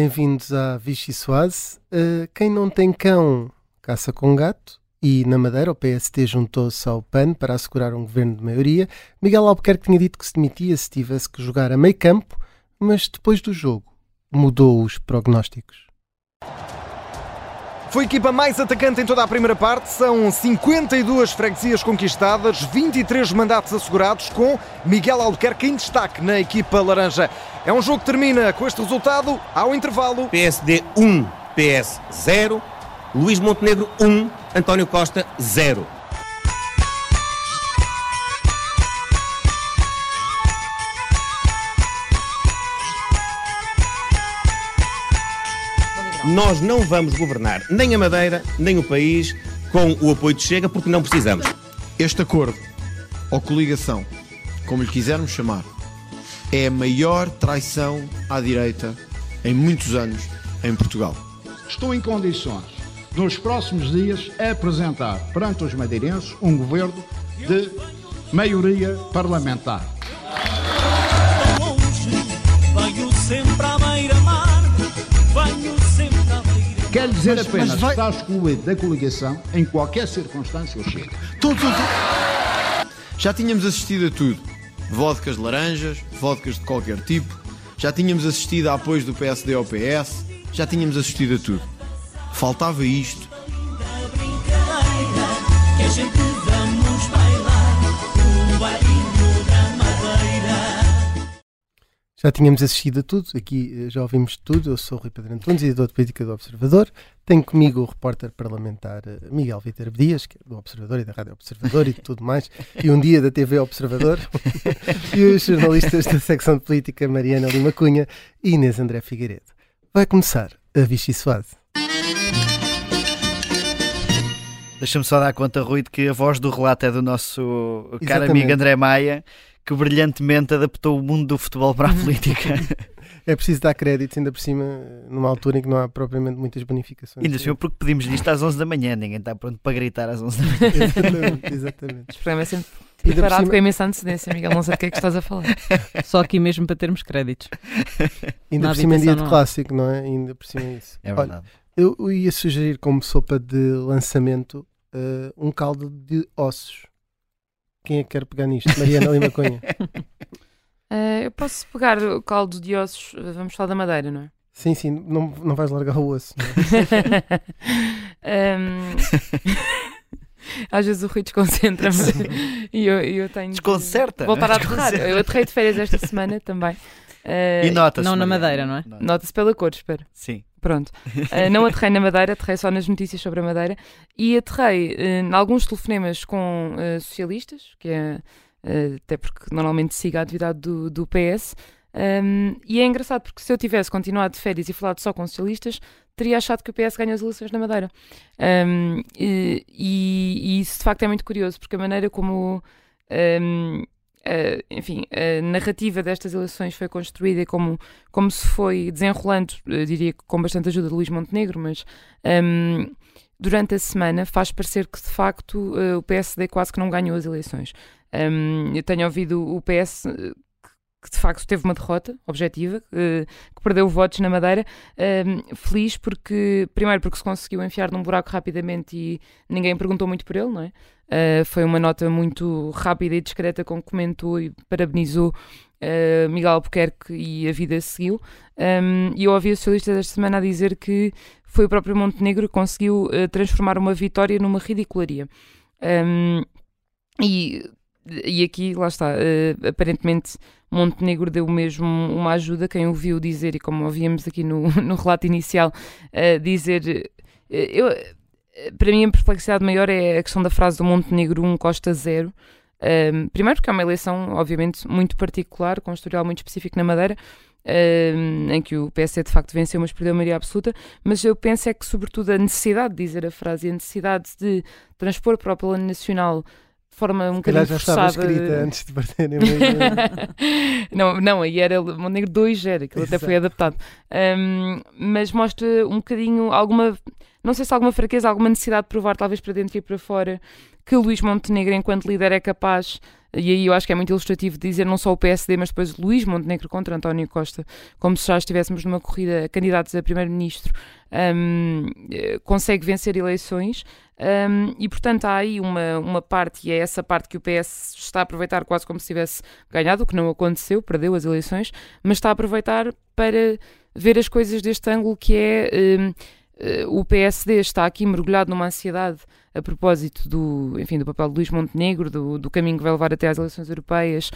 Bem-vindos à Vichy Soase. Uh, quem não tem cão, caça com gato. E na Madeira, o PST juntou-se ao PAN para assegurar um governo de maioria. Miguel Albuquerque tinha dito que se demitia se tivesse que jogar a meio campo, mas depois do jogo mudou os prognósticos. Foi a equipa mais atacante em toda a primeira parte. São 52 freguesias conquistadas, 23 mandatos assegurados, com Miguel Albuquerque em destaque na equipa laranja. É um jogo que termina com este resultado ao intervalo. PSD 1, PS 0, Luís Montenegro 1, António Costa 0. Nós não vamos governar nem a Madeira, nem o país com o apoio de Chega, porque não precisamos. Este acordo, ou coligação, como lhe quisermos chamar, é a maior traição à direita em muitos anos em Portugal. Estou em condições, nos próximos dias, a apresentar perante os madeirenses um governo de maioria parlamentar. Quer dizer Mas- apenas mas vai- que está excluído da coligação em qualquer circunstância ou chega. Todos os- Já tínhamos assistido a tudo. Vodkas de laranjas, vodkas de qualquer tipo. Já tínhamos assistido a apoios do PSD ao PS. Já tínhamos assistido a tudo. Faltava isto. Já tínhamos assistido a tudo, aqui eh, já ouvimos tudo. Eu sou o Rui Pedro Antunes, editor de política do Observador. Tenho comigo o repórter parlamentar eh, Miguel Vítor Dias, que é do Observador e da Rádio Observador e de tudo mais, e um dia da TV Observador, e os jornalistas da secção de política Mariana Lima Cunha e Inês André Figueiredo. Vai começar a Vichy Soase. Deixa-me só dar conta, Rui, de que a voz do relato é do nosso caro Exatamente. amigo André Maia, que brilhantemente adaptou o mundo do futebol para a política. É preciso dar créditos, ainda por cima, numa altura em que não há propriamente muitas bonificações. Ainda assim, porque pedimos isto às 11 da manhã, ninguém está pronto para gritar às 11 da manhã. exatamente, exatamente. Este programa é sempre por preparado cima- com imensa antecedência, Miguel. Não sei do que é que estás a falar. Só aqui mesmo para termos créditos. Ainda Na por cima em dia de não clássico, não é? Ainda por cima é isso. É Olha, verdade. eu, eu ia sugerir como sopa de lançamento eh, um caldo de ossos. Quem é que quer pegar nisto? Mariana Lima Cunha. Eh, eu posso pegar o caldo de ossos. eh, Vamos falar da madeira, não é? Sim, sim, não, não vais largar o osso. é? Ahm, Às vezes o Rui desconcentra-me e eu, e eu tenho. de Desconcerta, Voltar não a é? aterrar. Eu aterrei de férias esta semana também. Eh, E nota-se. não na. Madeira, não é? Nota- Nota-se pela cor, espero. Sim. Pronto. Uh, não aterrei na Madeira, aterrei só nas notícias sobre a Madeira e aterrei uh, em alguns telefonemas com uh, socialistas, que é uh, até porque normalmente sigo a atividade do, do PS. Um, e é engraçado porque se eu tivesse continuado de férias e falado só com socialistas, teria achado que o PS ganha as eleições na Madeira. Um, e- e isso de facto é muito curioso, porque a maneira como. um, uh, enfim, a narrativa destas eleições foi construída como como se foi desenrolando, diria que com bastante ajuda de Luís Montenegro, mas hum, durante a semana faz parecer que de facto eh, o PSD quase que não ganhou as eleições. Hum, eu tenho ouvido o PS que de facto teve uma derrota objetiva, eh, que perdeu votos na Madeira, feliz porque, primeiro porque se conseguiu enfiar num buraco rapidamente e ninguém perguntou muito por ele, não é? Uh, foi uma nota muito rápida e discreta com que comentou e parabenizou uh, Miguel Albuquerque e a vida seguiu. E eu ouvi os socialistas esta semana a dizer que foi o próprio Montenegro que conseguiu uh, transformar uma vitória numa ridicularia. E, e aqui, lá está, aparentemente Montenegro deu mesmo uma ajuda. Quem ouviu dizer, e como ouvíamos aqui no, no relato inicial, uh, dizer. uh, eu, para mim, a perplexidade maior é a questão da frase do Montenegro 1 Costa 0. Um, primeiro porque é uma eleição, obviamente, muito particular, com um historial muito específico na Madeira, um, em que o PSD de facto venceu, mas perdeu a maioria absoluta, mas eu penso é que, sobretudo, a necessidade de dizer a frase e a necessidade de transpor para o plano nacional de forma um Se bocadinho já estava forçada... escrita antes de partirem. não, não, aí era Montenegro 2 era, aquilo até foi adaptado. Um, mas mostra um bocadinho alguma. Não sei se alguma fraqueza, alguma necessidade de provar, talvez para dentro e para fora, que Luís Montenegro, enquanto líder, é capaz e aí eu acho que é muito ilustrativo dizer não só o PSD, mas depois Luís Montenegro contra António Costa, como se já estivéssemos numa corrida a candidatos a primeiro-ministro, um, eh, consegue vencer eleições. Um, e portanto há aí uma, uma parte, e é essa parte que o PS está a aproveitar quase como se tivesse ganhado, o que não aconteceu, perdeu as eleições, mas está a aproveitar para ver as coisas deste ângulo que é um, eh, o PSD está aqui mergulhado numa ansiedade a propósito do, enfim, do papel de Luís Montenegro, do, do caminho que vai levar até às eleições europeias,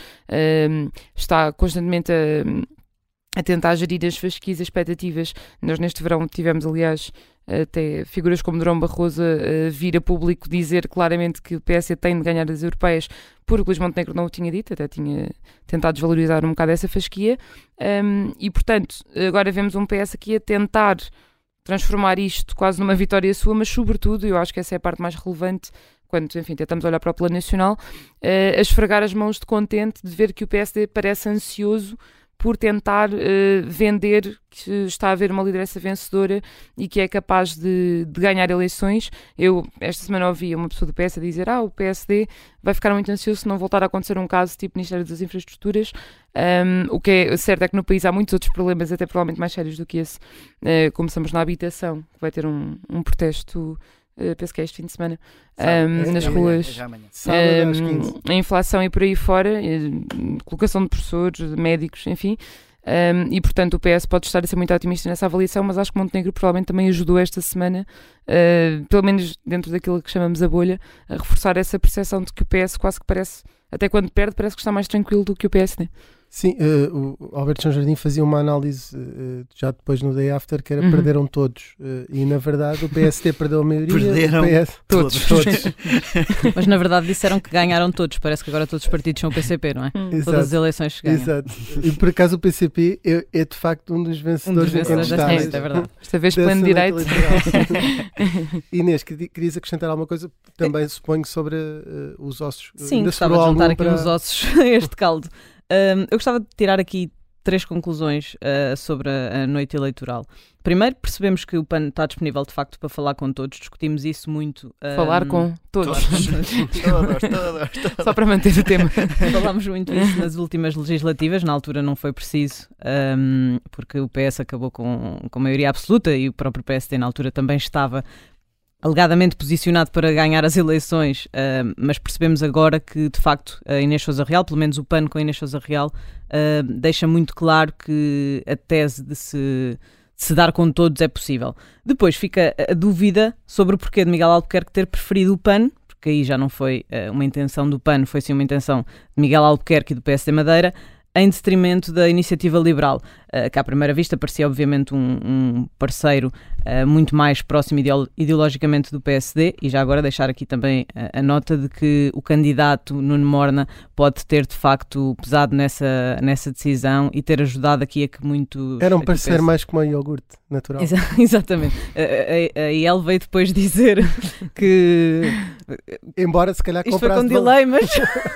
um, está constantemente a, a, tentar gerir as fasquis expectativas. Nós neste verão tivemos, aliás, até figuras como Durão Barroso vir a público dizer claramente que o PS tem de ganhar as europeias porque Luís Montenegro não o tinha dito, até tinha tentado desvalorizar um bocado essa fasquia. Um, e, portanto, agora vemos um PS aqui a tentar transformar isto quase numa vitória sua, mas sobretudo, eu acho que essa é a parte mais relevante, quando, enfim, tentamos olhar para o plano nacional, uh, a esfregar as mãos de contente de ver que o PSD parece ansioso por tentar uh, vender que está a haver uma liderança vencedora e que é capaz de, de, ganhar eleições. Eu, esta semana, ouvi uma pessoa do PS a dizer: Ah, o PSD vai ficar muito ansioso se não voltar a acontecer um caso tipo Ministério das Infraestruturas. Um, o que é certo é que no país há muitos outros problemas, até provavelmente mais sérios do que esse. Uh, começamos na habitação, que vai ter um, um protesto Uh, penso que é este fim de semana, um, é, nas é ruas, é um, a inflação e por aí fora, colocação de professores, de médicos, enfim. Um, e portanto o PS pode estar a ser muito otimista nessa avaliação, mas acho que Montenegro provavelmente também ajudou esta semana, uh, pelo menos dentro daquilo que chamamos a bolha, a reforçar essa percepção de que o PS quase que parece, até quando perde, parece que está mais tranquilo do que o PSD. Sim, uh, o Alberto São Jardim fazia uma análise uh, já depois no Day After que era uhum. perderam todos. Uh, e na verdade o PSD perdeu a maioria. Perderam PS, todos. todos. Mas na verdade disseram que ganharam todos. Parece que agora todos os partidos são o PCP, não é? Exato. Todas as eleições que ganham. Exato. E por acaso o PCP é, é de facto um dos vencedores, um dos vencedores desta é verdade. Esta vez plano direito. Inês, querias acrescentar alguma coisa? Também suponho sobre os ossos. Sim, gostava de juntar aqui para... uns ossos a este caldo. Um, eu gostava de tirar aqui três conclusões uh, sobre a, a, noite eleitoral. Primeiro, percebemos que o PAN está disponível de facto para falar com todos, discutimos isso muito. Um... Falar com todos. todos, todos, todos, Só para manter o tema. Falámos muito isso nas últimas legislativas, na altura não foi preciso, um, porque o PS acabou com, com maioria absoluta e o próprio PSD na altura também estava alegadamente posicionado para ganhar as eleições, uh, mas percebemos agora que, de facto, a Inês Sousa Real, pelo menos o PAN com a Inês Sousa Real, uh, deixa muito claro que a tese de se, de se, dar com todos é possível. Depois fica a dúvida sobre o porquê de Miguel Albuquerque ter preferido o PAN, porque aí já não foi uh, uma intenção do PAN, foi sim uma intenção de Miguel Albuquerque e do PSD Madeira, em detrimento da iniciativa liberal, uh, que à primeira vista parecia obviamente um, um parceiro uh, muito mais próximo ideologicamente do PSD, e já agora deixar aqui também a, a nota de que o candidato Nuno Morna pode ter de facto pesado nessa, nessa decisão e ter ajudado aqui a que muito. Era um parceiro mais como a iogurte natural. Exa exatamente. a, a, a IEL veio depois dizer que. Embora se calhar Isto comprasse. Foi com delay, mas.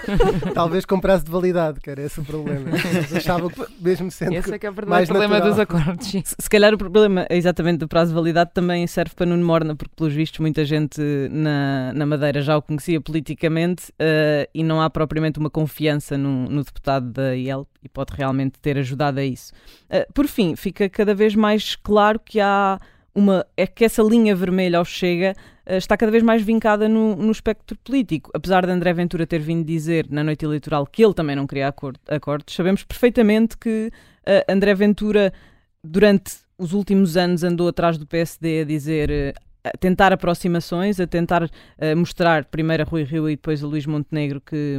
Talvez comprasse de validade, que era esse o problema. Achava que, mesmo sendo. Esse é que é o problema dos acordos. Se, se, calhar o problema, exatamente, do prazo de validade também serve para Nuno Morna, porque pelos vistos muita gente na, na Madeira já o conhecia politicamente uh, e não há propriamente uma confiança no, no deputado da IEL e pode realmente ter ajudado a isso. Uh, por fim, fica cada vez mais claro que há uma. é que essa linha vermelha ao Chega eh, está cada vez mais vincada no, no espectro político. Apesar de André Ventura ter vindo dizer na noite eleitoral que ele também não queria acordo, acordos, sabemos perfeitamente que uh, André Ventura, durante os últimos anos, andou atrás do PSD a dizer. Uh, a tentar aproximações, a tentar uh, mostrar primeiro a Rui Rio e depois a Luís Montenegro que,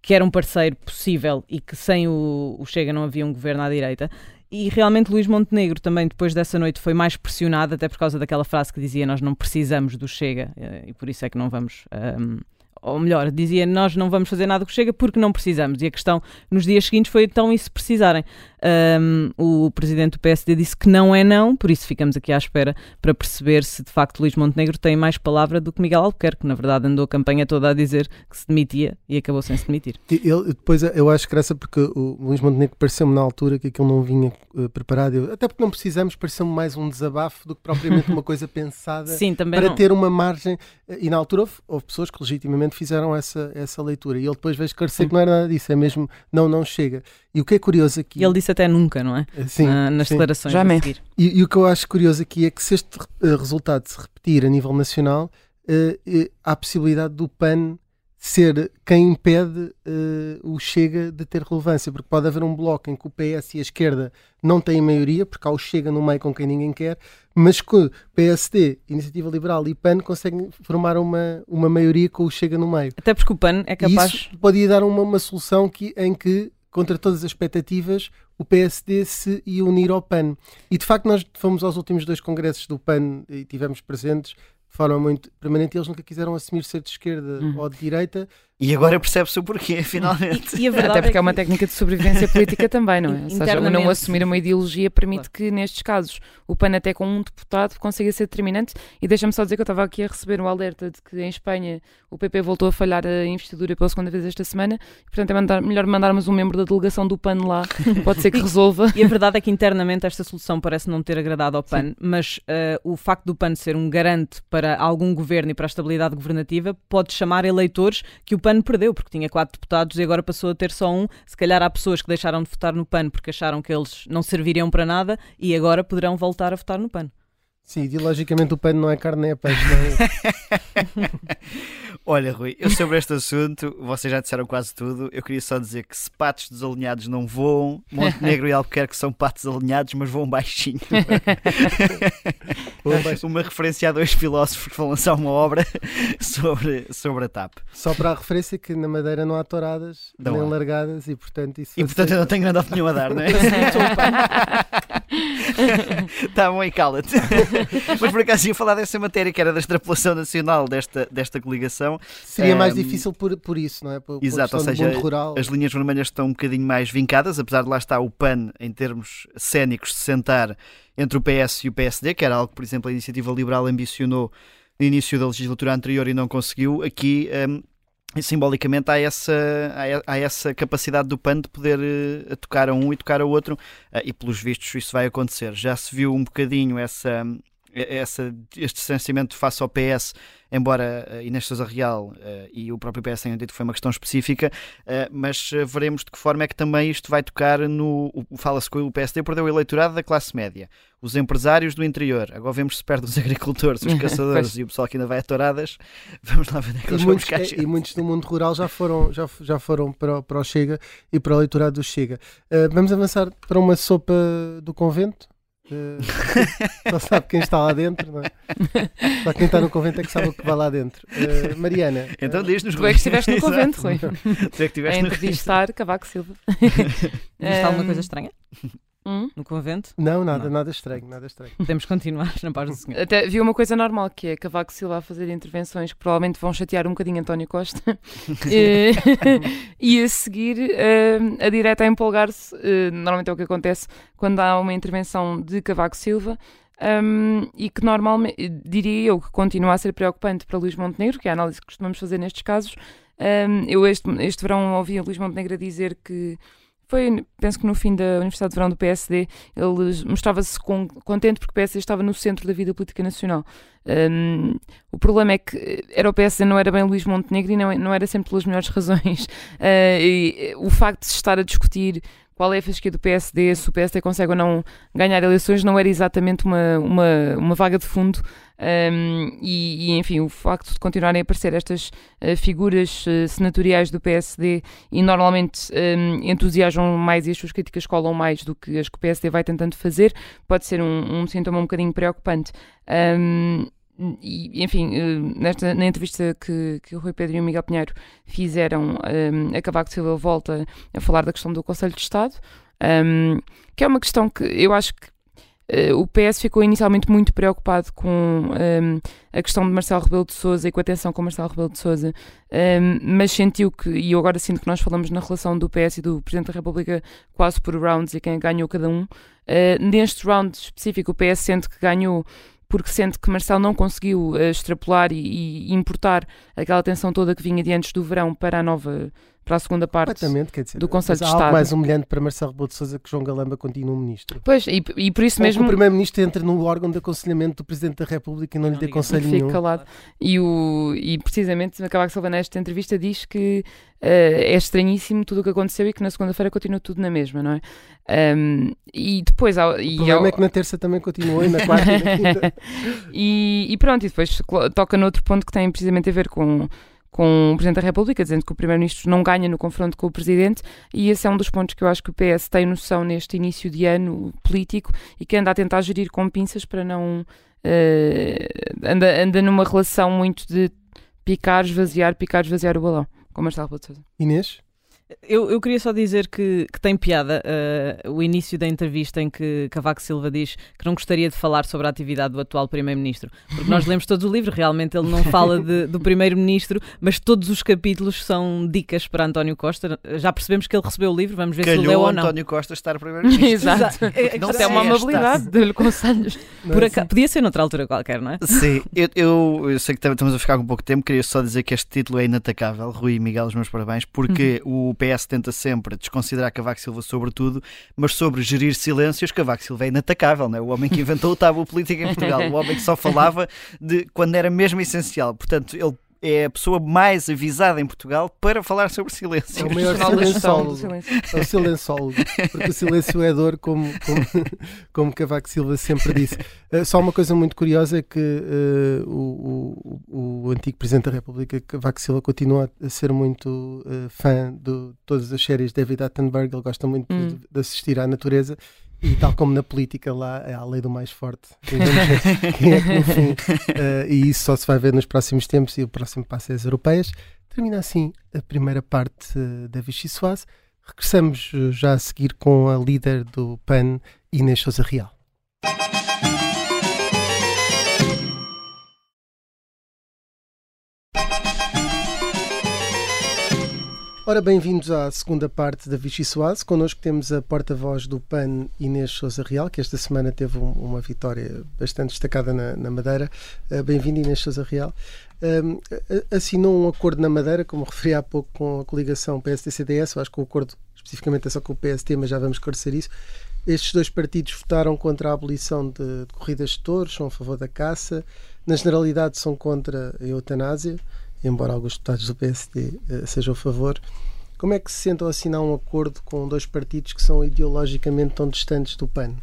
que era um parceiro possível e que sem o, o Chega não havia um governo à direita. E realmente Luís Montenegro também depois dessa noite foi mais pressionado, até por causa daquela frase que dizia nós não precisamos do Chega eh, e por isso é que não vamos. Um, ou melhor, dizia nós não vamos fazer nada o Chega porque não precisamos. E a questão nos dias seguintes foi então e se precisarem. Um, o presidente do PSD disse que não é não, por isso ficamos aqui à espera para perceber se de facto Luís Montenegro tem mais palavra do que Miguel Albuquerque, que na verdade andou a campanha toda a dizer que se demitia e acabou sem se demitir. Ele, depois eu acho graça porque o Luís Montenegro pareceu-me na altura que aquilo não vinha uh, preparado, eu, até porque não precisamos, pareceu-me mais um desabafo do que propriamente uma coisa pensada Sim, para não. ter uma margem. E na altura houve, houve, pessoas que legitimamente fizeram essa, essa leitura e ele depois veio esclarecer que não era nada disso, é mesmo não, não chega. E o que é curioso aqui. Ele disse até nunca, não é? Sim, na, nas sim. declarações. Já e, e, o que eu acho curioso aqui é que se este uh, resultado se repetir a nível nacional, uh, uh, há a possibilidade do PAN ser quem impede o Chega de ter relevância, porque pode haver um bloco em que o PS e a esquerda não têm maioria, porque há o Chega no meio com quem ninguém quer, mas que PSD, Iniciativa Liberal e PAN conseguem formar uma, uma maioria com o Chega no meio. Até porque o PAN é capaz. E isso podia dar uma, uma solução que, em que contra todas as expectativas, o PSD se ia unir ao PAN. E de facto, nós fomos aos últimos dois congressos do PAN e tivemos presentes de forma muito permanente. Eles nunca quiseram assumir ser de esquerda uhum. ou de direita. E agora percebe-se o porquê, finalmente. E, e Até porque é, que... é, uma técnica de sobrevivência política também, não é? Ou seja, o não assumir uma ideologia permite claro. que, nestes casos, o PAN até com um deputado consiga ser determinante. E deixa-me só dizer que eu estava aqui a receber um alerta de que em Espanha o PP voltou a falhar a investidura pela segunda vez esta semana. E, portanto, é mandar, melhor mandarmos um membro da delegação do PAN lá. Pode ser que resolva. e a verdade é que internamente esta solução parece não ter agradado ao PAN, Sim. mas uh, o facto do PAN ser um garante para algum governo e para a estabilidade governativa pode chamar eleitores que o PAN perdeu, porque tinha quatro deputados e agora passou a ter só um. Se calhar há pessoas que deixaram de votar no PAN porque acharam que eles não serviriam para nada e agora poderão voltar a votar no PAN. Sim, ideologicamente o PAN não é carne, é peixe. Não é? Olha, Rui, eu sobre este assunto, vocês já disseram quase tudo. Eu queria só dizer que se patos desalinhados não voam, Montenegro e Albuquerque são patos alinhados, mas voam baixinho. uma referência a dois filósofos que vão lançar uma obra sobre, sobre a TAP. Só para a referência que na Madeira não há touradas, não nem há. largadas e portanto isso. E portanto eu não tenho grande opinião a dar, não é? Está bom, e cala-te. Mas por acaso ia falar dessa matéria que era da extrapolação nacional desta, desta coligação. Seria um, mais difícil por, por isso, não é? Por, exato, ou seja, as linhas vermelhas estão um bocadinho mais vincadas, apesar de lá estar o PAN, em termos cénicos, de sentar entre o PS e o PSD, que era algo que, por exemplo, a Iniciativa Liberal ambicionou no início da legislatura anterior e não conseguiu. Aqui um, simbolicamente há essa, há essa capacidade do PAN de poder uh, tocar a um e tocar a outro, uh, e pelos vistos isso vai acontecer. Já se viu um bocadinho essa, essa, este distanciamento face ao PS, embora uh, Inês Sousa Real uh, e o próprio PS tenham dito que foi uma questão específica, uh, mas veremos de que forma é que também isto vai tocar no. Fala-se que o PSD perdeu o eleitorado da classe média, os empresários do interior. Agora vemos se perde os agricultores, os caçadores e o pessoal que ainda vai a touradas. Vamos lá ver onde é muitos, buscar. E muitos do mundo rural já foram, já, já foram para, o, para o Chega e para o eleitorado do Chega. vamos avançar para uma sopa do convento? Uh, só sabe quem está lá dentro, não é? Só quem está no convento é que sabe o que vai lá dentro. Uh, Mariana. Então uh, diz-nos, Tu é que estiveste no convento, Rui. Tu é que estiveste a entrevistar Cavaco Silva. Viste alguma coisa estranha? Hum? No convento? Não, nada, não. nada estranho, nada estranho. Podemos continuar na paz do Senhor. Até vi uma coisa normal que é Cavaco Silva a fazer intervenções que provavelmente vão chatear um bocadinho António Costa e, e a seguir uh, a direta a empolgar-se. Uh, normalmente é o que acontece quando há uma intervenção de Cavaco Silva. Um, e que normalmente, diria eu, que continua a ser preocupante para Luís Montenegro, que é a análise que costumamos fazer nestes casos. Um, eu este, este verão ouvi a Luís Montenegro dizer que foi, penso que no fim da Universidade de Verão do PSD, ele mostrava-se contente porque o PSD estava no centro da vida política nacional. Um, o problema é que era o PSD, não era bem Luís Montenegro e não, não era sempre pelas melhores razões. Uh, e, o facto de se estar a discutir qual é a fasquia do PSD, se o PSD consegue ou não ganhar eleições, não era exatamente uma, uma, uma vaga de fundo. Um, e, e, enfim, o facto de continuarem a aparecer estas uh, figuras uh, senatoriais do PSD e normalmente um, entusiasmam mais e as suas críticas colam mais do que as que o PSD vai tentando fazer, pode ser um, um sintoma um bocadinho preocupante. Um, e, enfim, eh, nesta, na entrevista que, que o Rui Pedro e o Miguel Pinheiro fizeram, um, a Cavaco Silva volta a falar da questão do Conselho de Estado, um, que é uma questão que eu acho que uh, o PS ficou inicialmente muito preocupado com um, a questão de Marcelo Rebelo de Sousa e com a tensão com Marcelo Rebelo de Sousa, mas sentiu que, e eu agora sinto que nós falamos na relação do PS e do Presidente da República quase por rounds e quem ganhou cada um. Uh, neste round específico, o PS sente que ganhou porque sente que Marcelo não conseguiu uh, extrapolar e, e, importar aquela tensão toda que vinha de antes do verão para a nova para a segunda parte quer dizer, do Conselho de há Estado. algo mais humilhante para Marcelo Rebelo de Sousa que João Galamba continue ministro. Pois, e, e por isso Ou mesmo... que o Primeiro-Ministro entre no órgão de aconselhamento do Presidente da República e não, lhe dê conselho fique nenhum. calado. E, o, e precisamente, Cavaco Silva nesta entrevista diz que uh, é estranhíssimo tudo o que aconteceu e que na segunda-feira continua tudo na mesma, não é? Um, e depois... Ao, e o problema ao... é que na terça também continuou e na quarta e na quinta. e, e pronto, e depois toca noutro ponto que tem precisamente a ver com com o Presidente da República, dizendo que o Primeiro-Ministro não ganha no confronto com o Presidente, e esse é um dos pontos que eu acho que o PS tem noção neste início de ano político e que anda a tentar gerir com pinças para não. Uh, anda, anda numa relação muito de picar, esvaziar, picar, esvaziar o balão, com Marcelo Rebelo. Inês? Eu, eu queria só dizer que, que tem piada uh, o início da entrevista em que Cavaco Silva diz que não gostaria de falar sobre a atividade do atual Primeiro-Ministro. Porque nós lemos todo o livro, realmente ele não fala de, do Primeiro-Ministro, mas todos os capítulos são dicas para António Costa. Já percebemos que ele recebeu o livro, vamos ver Calhou se leu ou não. António Costa estar Primeiro-Ministro. Exato. Não Até uma amabilidade, deu-lhe conselhos. Por acaso, podia ser noutra altura qualquer, não é? Sim, eu, eu, eu, sei que estamos a ficar com pouco tempo, queria só dizer que este título é inatacável. Rui e Miguel, os meus parabéns, porque uhum. o PS tenta sempre desconsiderar Cavaco Silva sobre tudo, mas sobre gerir silêncios, Cavaco Silva é inatacável, não é? o homem que inventou o tabu político em Portugal, o homem que só falava de quando era mesmo essencial. Portanto, ele é a pessoa mais avisada em Portugal para falar sobre silêncio. É o maior silenciólogo. É o silenciólogo. Porque o silêncio é dor, como, como, como Cavaco Silva sempre disse. Uh, só uma coisa muito curiosa é que uh, o, o, o, antigo Presidente da República, Cavaco Silva, continua a ser muito uh, fã de todas as séries de David Attenborough. Ele gosta muito hum. de, de assistir à natureza e tal como na política lá é a lei do mais forte. Quem é que no fim, uh, e isso só se vai ver nos próximos tempos e o próximo passo é as europeias. Termina assim a primeira parte uh, da Vichy Soase. Regressamos uh, já a seguir com a líder do PAN, Inês Sousa Real. Ora, bem-vindos à segunda parte da Vichy Soase. Connosco temos a porta-voz do PAN, Inês Sousa Real, que esta semana teve um, uma vitória bastante destacada na, na Madeira. Uh, Bem-vindo, Inês Sousa Real. Um, assinou um acordo na Madeira, como referi há pouco, com a coligação PSD-CDS. Eu acho que o acordo especificamente é só com o PST, mas já vamos esclarecer isso. Estes dois partidos votaram contra a abolição de, de corridas de touros, são a favor da caça. Na generalidade, são contra a eutanásia embora alguns deputados do PSD uh, eh, sejam a favor. Como é que se sentam a assinar um acordo com dois partidos que são ideologicamente tão distantes do PAN?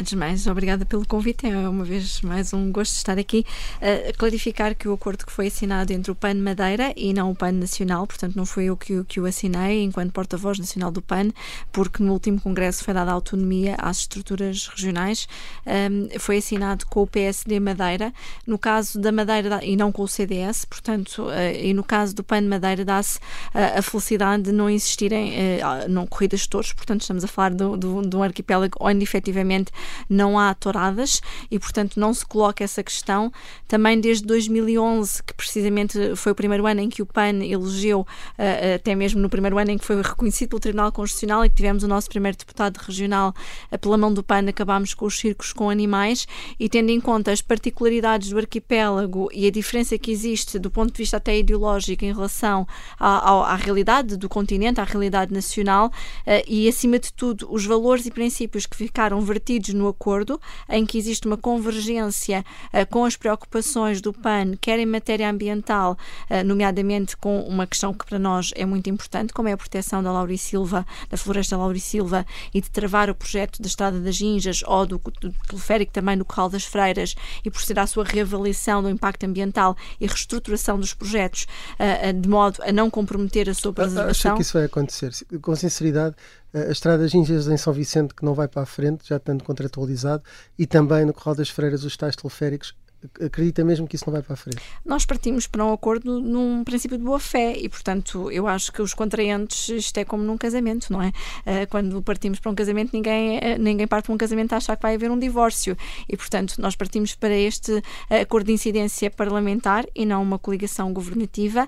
Antes de mais, obrigada pelo convite. É uma vez mais um gosto estar aqui. Uh, clarificar que o acordo que foi assinado entre o PAN Madeira e não o PAN Nacional, portanto, não foi eu que, que o assinei enquanto porta-voz nacional do PAN, porque no último congresso foi dada autonomia às estruturas regionais. Um, foi assinado com o PSD Madeira. No caso da Madeira, e não com o CDS, portanto, uh, e no caso do PAN Madeira, dá-se uh, a felicidade de não existirem não corridas de touros, portanto, estamos a falar de um arquipélago onde efetivamente não há touradas e, portanto, não se coloca essa questão. Também desde 2011, que precisamente foi o primeiro ano em que o PAN elegeu, uh, até mesmo no primeiro ano em que foi reconhecido pelo Tribunal Constitucional e que tivemos o nosso primeiro deputado regional uh, pela mão do PAN, acabámos com os circos com animais e tendo em conta as particularidades do arquipélago e a diferença que existe do ponto de vista até ideológico em relação à, à, à realidade do continente, à realidade nacional uh, e, acima de tudo, os valores e princípios que ficaram vertidos no acordo, em que existe uma convergência uh, com as preocupações do PAN, quer em matéria ambiental, uh, nomeadamente com uma questão que para nós é muito importante, como é a proteção da Laurisilva, da floresta Laurisilva e de travar o projeto da Estrada das Ginjas ou do, do teleférico também no Corral das Freiras e proceder à sua reavaliação do impacto ambiental e reestruturação dos projetos uh, de modo a não comprometer a sua preservação. Acho que isso vai acontecer. Com sinceridade, a Estrada Gingas em São Vicente que não vai para a frente, já tanto contratualizado, e também no Corral das Freiras os tais teleféricos acredita mesmo que isso não vai para a frente? Nós partimos para um acordo num princípio de boa fé e, portanto, eu acho que os contraentes, isto é como num casamento, não é? Uh, quando partimos para um casamento, ninguém, uh, ninguém parte para um casamento a achar que vai haver um divórcio e, portanto, nós partimos para este acordo de incidência parlamentar e não uma coligação governativa,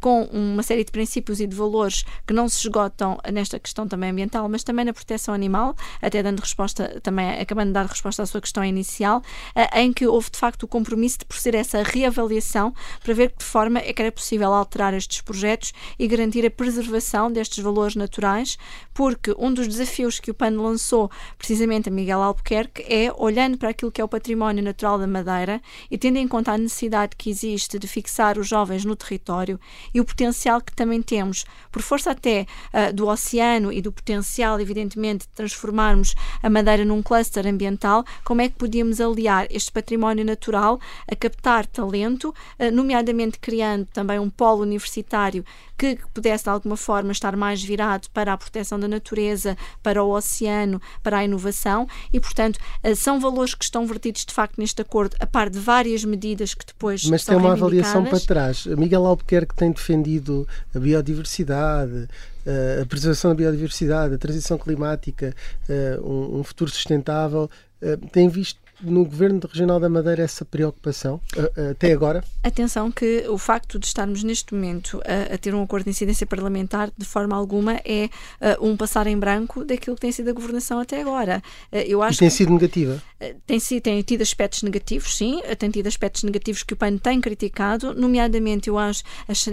com uma série de princípios e de valores que não se esgotam nesta questão também ambiental, mas também na proteção animal, até dando resposta, também acabando de dar resposta à sua questão inicial, em que houve de facto compromisso de proceder a essa reavaliação para ver de forma é que era possível alterar estes projetos e garantir a preservação destes valores naturais, porque um dos desafios que o PAN lançou precisamente a Miguel Albuquerque é, olhando para aquilo que é o património natural da Madeira e tendo em conta a necessidade que existe de fixar os jovens no território e o potencial que também temos, por força até uh, do oceano e do potencial, evidentemente, de transformarmos a Madeira num cluster ambiental, como é que podíamos aliar este património natural a captar talento, eh, nomeadamente criando também um polo universitário que pudesse de alguma forma estar mais virado para a proteção da natureza, para o oceano, para a inovação e, portanto, eh, são valores que estão vertidos de facto neste acordo, a par de várias medidas que depois Mas são tem uma avaliação para trás. Miguel Albuquerque tem defendido a biodiversidade, eh, a preservação da biodiversidade, a transição climática, um futuro sustentável. Tem visto no Governo Regional da Madeira essa preocupação até agora? Atenção que o facto de estarmos neste momento a, a ter um acordo de incidência parlamentar de forma alguma é uh, um passar em branco daquilo que tem sido a governação até agora. Uh, eu acho e tem que, sido negativa? Uh, tem, sido, tem tido aspectos negativos, sim, tem tido aspectos negativos que o PAN tem criticado, nomeadamente eu acho,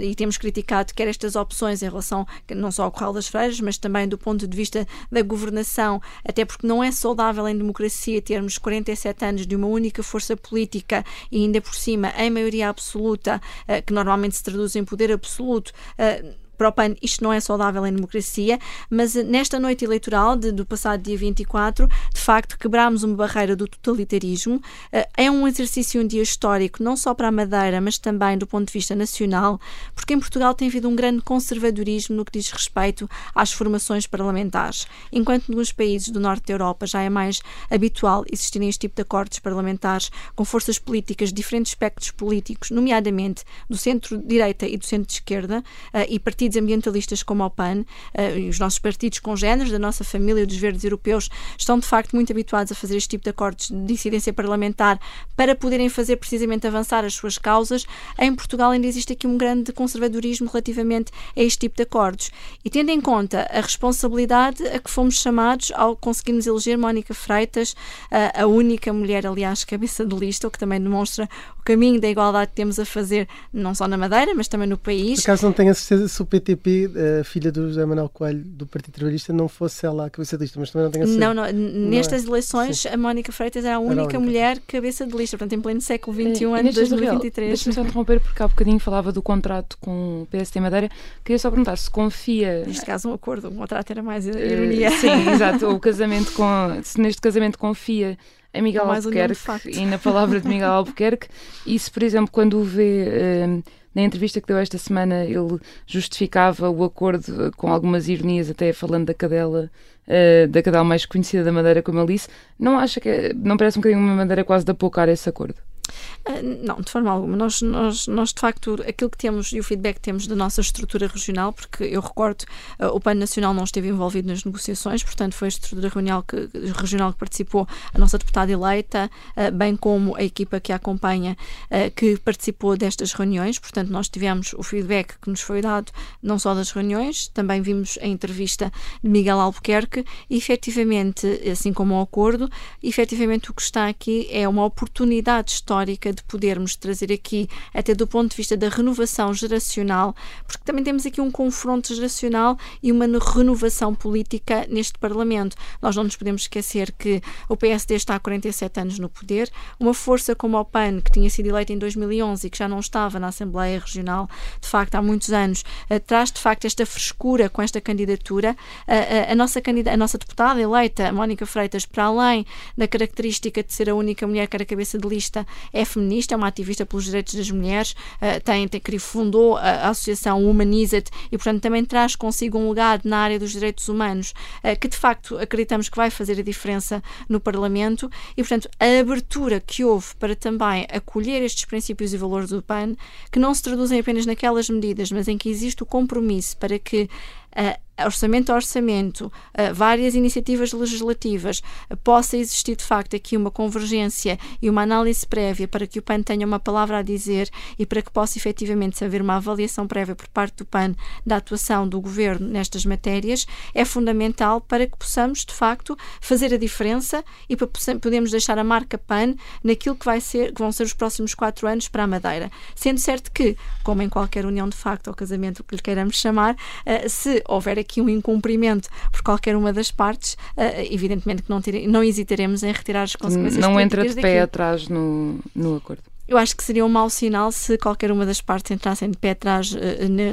e temos criticado quer estas opções em relação não só ao Corral das Freiras, mas também do ponto de vista da governação, até porque não é saudável em democracia termos 47 anos de uma única força política e ainda por cima em maioria absoluta, eh, que normalmente se traduz em poder absoluto, eh, para o PAN isto não é saudável em democracia, mas nesta noite eleitoral de, do passado dia 24, de facto, quebrámos uma barreira do totalitarismo. Eh, é um exercício, um dia histórico, não só para a Madeira, mas também do ponto de vista nacional, porque em Portugal tem havido um grande conservadorismo no que diz respeito às formações parlamentares. Enquanto nos países do norte da Europa já é mais habitual existirem este tipo de acordos parlamentares com forças políticas de diferentes espectros políticos, nomeadamente do centro-direita e do centro-esquerda, eh, e partidos partidos ambientalistas como o PAN uh, e os nossos partidos congêneres da nossa família dos verdes europeus estão de facto muito habituados a fazer este tipo de acordos de incidência parlamentar para poderem fazer precisamente avançar as suas causas. Em Portugal ainda existe aqui um grande conservadorismo relativamente a este tipo de acordos. E tendo em conta a responsabilidade a que fomos chamados ao conseguirmos eleger Mónica Freitas, uh, a única mulher, aliás, cabeça de lista, o que também demonstra o caminho da igualdade que temos a fazer, não só na Madeira, mas também no país. Por acaso não tenho a certeza se o PTP, a filha do José Manuel Coelho do Partido Trabalhista, não fosse ela a cabeça de lista, mas também não tenho a certeza. Não, não, nestas não é. eleições Sim. a Mónica Freitas era a única, era a única, mulher cabeça de lista, portanto em pleno século XXI, é, ano de 2023. Deixa-me só interromper porque há bocadinho falava do contrato com o PST Madeira. Queria só perguntar se confia. Neste caso, um acordo, um contrato era mais eh, ironia. Uh, sim, exato. O casamento com. Se neste casamento confia em Miguel Albuquerque e na palavra de Miguel Albuquerque, e se, por exemplo, quando o vê. Uh, na entrevista que deu esta semana, ele justificava o acordo com algumas ironias, até falando da cadela, uh, da cadela mais conhecida da Madeira, como ele disse. Não acha que não parece um bocadinho uma maneira quase de apocar esse acordo? Ah, não, de forma alguma. Nós, nós, nós, de facto, aquilo que temos e o feedback que temos da nossa estrutura regional, porque eu recordo, uh, o PAN Nacional não esteve envolvido nas negociações, portanto, foi a estrutura regional que, regional que participou, a nossa deputada eleita, uh, bem como a equipa que a acompanha, que participou destas reuniões. Portanto, nós tivemos o feedback que nos foi dado, não só das reuniões, também vimos a entrevista de Miguel Albuquerque, e efetivamente, assim como o acordo, efetivamente o que está aqui é uma oportunidade histórica de podermos trazer aqui, até do ponto de vista da renovação geracional, porque também temos aqui um confronto geracional e uma renovação política neste Parlamento. Nós não nos podemos esquecer que o PSD está há 47 anos no poder, uma força como o PAN, que tinha sido eleita em 2011 e que já não estava na Assembleia Regional, de facto, há muitos anos, uh, traz de facto esta frescura com esta candidatura. Uh, uh, a, nossa a nossa deputada eleita, Mónica Freitas, para além da característica de ser a única mulher que era cabeça de lista, é feminista, é uma ativista pelos direitos das mulheres, uh, tem, tem, fundou a, a associação Humanizet e, portanto, também traz consigo um legado na área dos direitos humanos uh, que, de facto, acreditamos que vai fazer a diferença no Parlamento. E, portanto, a abertura que houve para também acolher estes princípios e valores do PAN, que não se traduzem apenas naquelas medidas, mas em que existe o compromisso para que uh, orçamento a orçamento, uh, várias iniciativas legislativas, uh, possa existir de facto aqui uma convergência e uma análise prévia para que o PAN tenha uma palavra a dizer e para que possa efetivamente haver uma avaliação prévia por parte do PAN da atuação do governo nestas matérias, é fundamental para que possamos de facto fazer a diferença e para podermos deixar a marca PAN naquilo que, vai ser, que vão ser os próximos quatro anos para a Madeira. Sendo certo que, como em qualquer união de facto ou casamento, o que lhe queiramos chamar, uh, se houver aqui um incumprimento por qualquer uma das partes, uh, evidentemente que não, tire, não hesitaremos em retirar as consequências. Não entra de pé atrás no, no acordo. Eu acho que seria um mau sinal se qualquer uma das partes entrassem de pé atrás uh,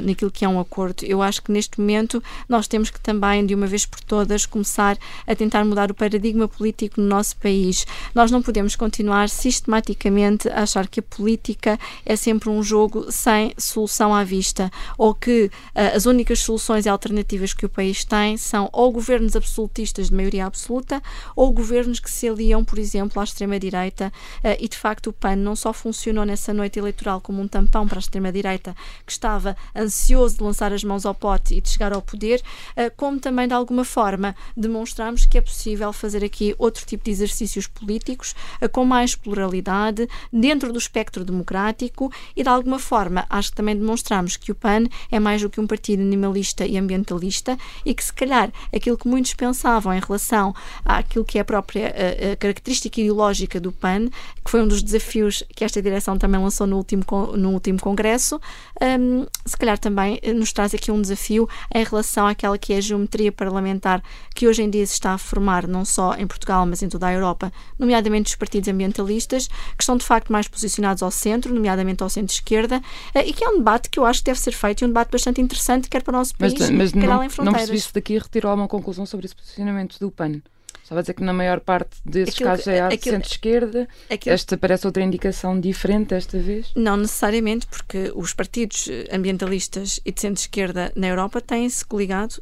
naquilo que é um acordo. Eu acho que neste momento nós temos que também, de uma vez por todas, começar a tentar mudar o paradigma político no nosso país. Nós não podemos continuar sistematicamente a achar que a política é sempre um jogo sem solução à vista ou que uh, as únicas soluções e alternativas que o país tem são ou governos absolutistas de maioria absoluta ou governos que se aliam, por exemplo, à extrema-direita uh, e, de facto, o PAN não só funcionou nessa noite eleitoral como um tampão para a extrema-direita que estava ansioso de lançar as mãos ao pote e de chegar ao poder, eh, como também de alguma forma demonstramos que é possível fazer aqui outro tipo de exercícios políticos eh, com mais pluralidade dentro do espectro democrático e de alguma forma acho que também demonstramos que o PAN é mais do que um partido animalista e ambientalista e que se calhar aquilo que muitos pensavam em relação àquilo que é a própria eh, característica ideológica do PAN, que foi um dos desafios que esta esta direção também lançou no último, no último congresso, um, se calhar também eh, nos traz aqui um desafio em relação àquela que é a geometria parlamentar que hoje em dia se está a formar, não só em Portugal, mas em toda a Europa, nomeadamente os partidos ambientalistas, que estão de facto mais posicionados ao centro, nomeadamente ao centro-esquerda, eh, e que é um debate que eu acho que deve ser feito e um debate bastante interessante, quer para o nosso país, mas, mas quer não, além fronteiras. Não percebi se daqui retirou alguma conclusão sobre esse posicionamento do PAN. Estava a dizer que na maior parte desses aquilo, casos é a centro-esquerda. Esta parece outra indicação diferente desta vez? Não necessariamente, porque os partidos ambientalistas e de centro-esquerda na Europa têm-se coligado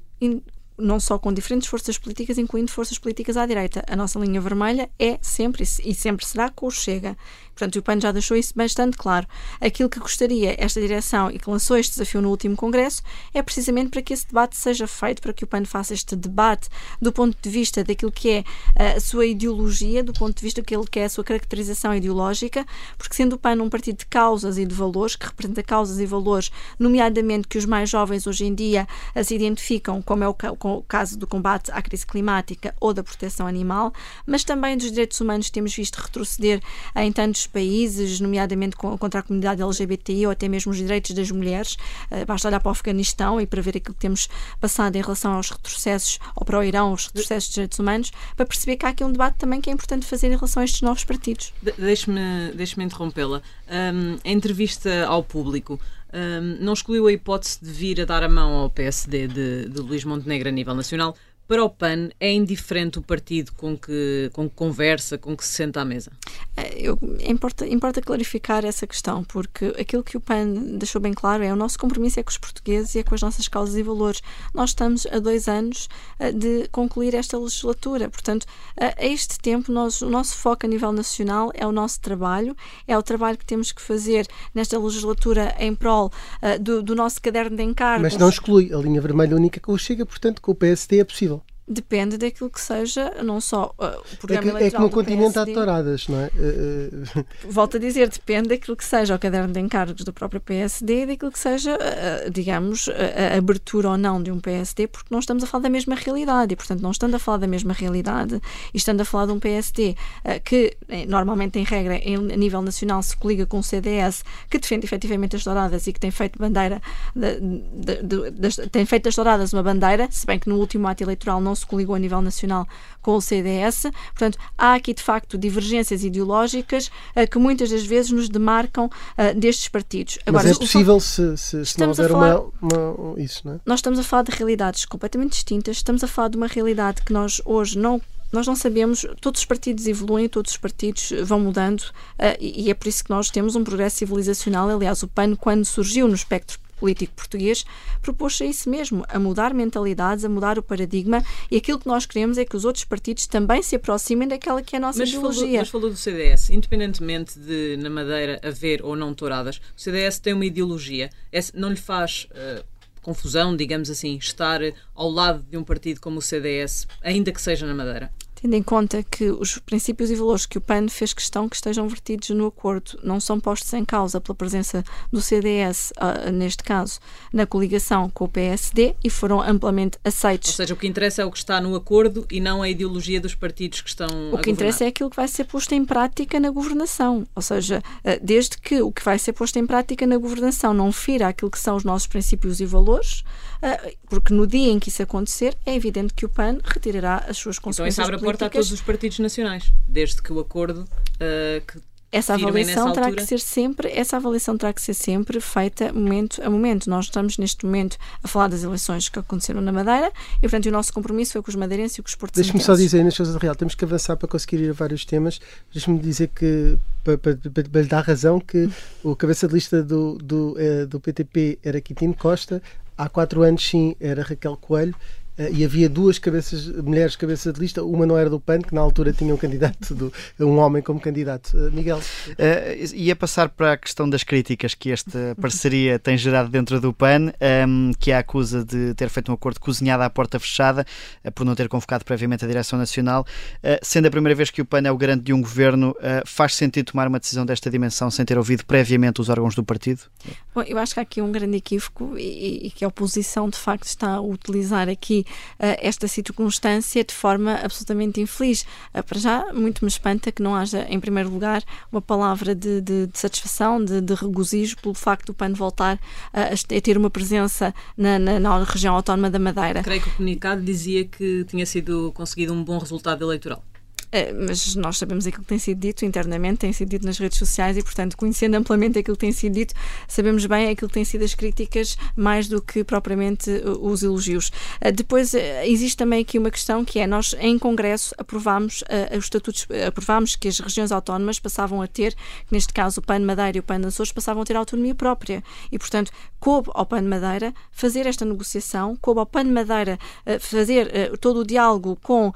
não só com diferentes forças políticas, incluindo forças políticas à direita. A nossa linha vermelha é sempre e sempre será com o Chega. Portanto, o PAN já deixou isso bastante claro. Aquilo que gostaria esta direção e que lançou este desafio no último Congresso é precisamente para que esse debate seja feito, para que o PAN faça este debate do ponto de vista daquilo que é eh, a sua ideologia, do ponto de vista daquilo que é a sua caracterização ideológica, porque sendo o PAN um partido de causas e de valores, que representa causas e valores, nomeadamente que os mais jovens hoje em dia eh, se identificam, como é o, caso do combate à crise climática ou da proteção animal, mas também dos direitos humanos temos visto retroceder em tantos países, nomeadamente contra a comunidade LGBTI ou até mesmo os direitos das mulheres. Uh, basta olhar para o Afeganistão e para ver aquilo que temos passado em relação aos retrocessos, ou para o Irão, os retrocessos de direitos humanos, para perceber que há aqui um debate também que é importante fazer em relação a estes novos partidos. De Deixe-me deixe interrompê-la. Um, a entrevista ao público. Um, não excluiu a hipótese de vir a dar a mão ao PSD de, de Luís Montenegro a nível nacional, para o PAN é indiferente o partido com que, com que conversa, com que se senta à mesa? É, eu, importa, importa clarificar essa questão, porque aquilo que o PAN deixou bem claro é o nosso compromisso é com os portugueses e é com as nossas causas e valores. Nós estamos a dois anos uh, de concluir esta legislatura, portanto, a este tempo, nós, o nosso foco a nível nacional é o nosso trabalho, é o trabalho que temos que fazer nesta legislatura em prol uh, do, do, nosso caderno de encargos. Mas não exclui a linha vermelha única que o chega, portanto, com o PSD é possível. Depende daquilo que seja, não só uh, o programa é que, eleitoral. É que no continente PSD, há touradas, não é? Uh. Volto a dizer, depende daquilo que seja o caderno de encargos do próprio PSD e daquilo que seja, uh, digamos, a, abertura ou não de um PSD, porque não estamos a falar da mesma realidade e, portanto, não estando a falar da mesma realidade e estando a falar de um PSD que, normalmente, em regra, em, a nível nacional, se coliga com o CDS, que defende efetivamente as touradas e que tem feito bandeira, de, de, de, tem feito as touradas uma bandeira, se bem que no último ato eleitoral não não se coligou a nível nacional com o CDS. Portanto, há aqui de facto divergências ideológicas uh, que muitas das vezes nos demarcam uh, destes partidos. Agora, Mas é possível se, se, se não houver falar, uma, uma, isso, não é? Nós estamos a falar de realidades completamente distintas, estamos a falar de uma realidade que nós hoje não nós não sabemos, todos os partidos evoluem, todos os partidos vão mudando uh, e, e, é por isso que nós temos um progresso civilizacional. Aliás, o PAN, quando surgiu no espectro político português, propôs-se a isso mesmo, a mudar mentalidades, a mudar o paradigma e aquilo que nós queremos é que os outros partidos também se aproximem daquela que é a nossa mas ideologia. Falou, mas falou do CDS, independentemente de na Madeira haver ou não touradas, o CDS tem uma ideologia, não lhe faz... Uh, confusão, digamos assim, estar ao lado de um partido como o CDS, ainda que seja na Madeira? Tendo em conta que os princípios e valores que o PAN fez questão que estejam vertidos no acordo não são postos em causa pela presença do CDS, uh, ah, neste caso, na coligação com o PSD e foram amplamente aceitos. Ou seja, o que interessa é o que está no acordo e não a ideologia dos partidos que estão O que interessa é aquilo que vai ser posto em prática na governação. Ou seja, uh, desde que o que vai ser posto em prática na governação não fira aquilo que são os nossos princípios e valores, porque no dia em que isso acontecer, é evidente que o PAN retirará as suas consequências então, isso abre a porta a todos os partidos nacionais, desde que o acordo uh, que essa avaliação terá que ser sempre essa avaliação terá que ser sempre feita momento a momento. Nós estamos neste momento a falar das eleições que aconteceram na Madeira e portanto o nosso compromisso foi com os madeirenses e com os portugueses deixe-me só dizer nas coisas real temos que avançar para conseguir ir a vários temas. Deixe-me dizer que para, para, para, lhe dar razão que o cabeça de lista do, do, eh, do PTP era Quintino Costa há quatro anos sim era Raquel Coelho e havia duas cabeças, mulheres cabeças de lista, uma não era do PAN, que na altura tinha um candidato, do, um homem como candidato. Uh, Miguel? Uh, ia passar para a questão das críticas que esta parceria tem gerado dentro do PAN, um, ehm, que a acusa de ter feito um acordo cozinhado à porta fechada, por não ter convocado previamente a Direção Nacional. sendo a primeira vez que o PAN é o garante de um governo, faz sentido tomar uma decisão desta dimensão sem ter ouvido previamente os órgãos do partido? Bom, eu acho que há aqui um grande equívoco e, e que a oposição de facto está a utilizar aqui uh, esta circunstância de forma absolutamente infeliz. Uh, para já, muito me espanta que não haja, em primeiro lugar, uma palavra de, de, de satisfação, de, de, regozijo pelo facto do PAN voltar a, a ter uma presença na, na, na região autónoma da Madeira. Creio que o comunicado dizia que tinha sido conseguido um bom resultado eleitoral. Eh, mas nós sabemos aquilo que tem sido dito internamente, tem sido dito nas redes sociais e, portanto, conhecendo amplamente aquilo que tem sido dito, sabemos bem aquilo que têm sido as críticas mais do que propriamente eh, os elogios. Eh, depois, existe também aqui uma questão que é, nós em Congresso aprovámos os estatutos, aprovámos que as regiões autónomas passavam a ter, neste caso o PAN Madeira e o PAN Açores, passavam a ter autonomia própria e, portanto, coube ao PAN Madeira fazer esta negociação, coube ao PAN Madeira fazer todo o diálogo com,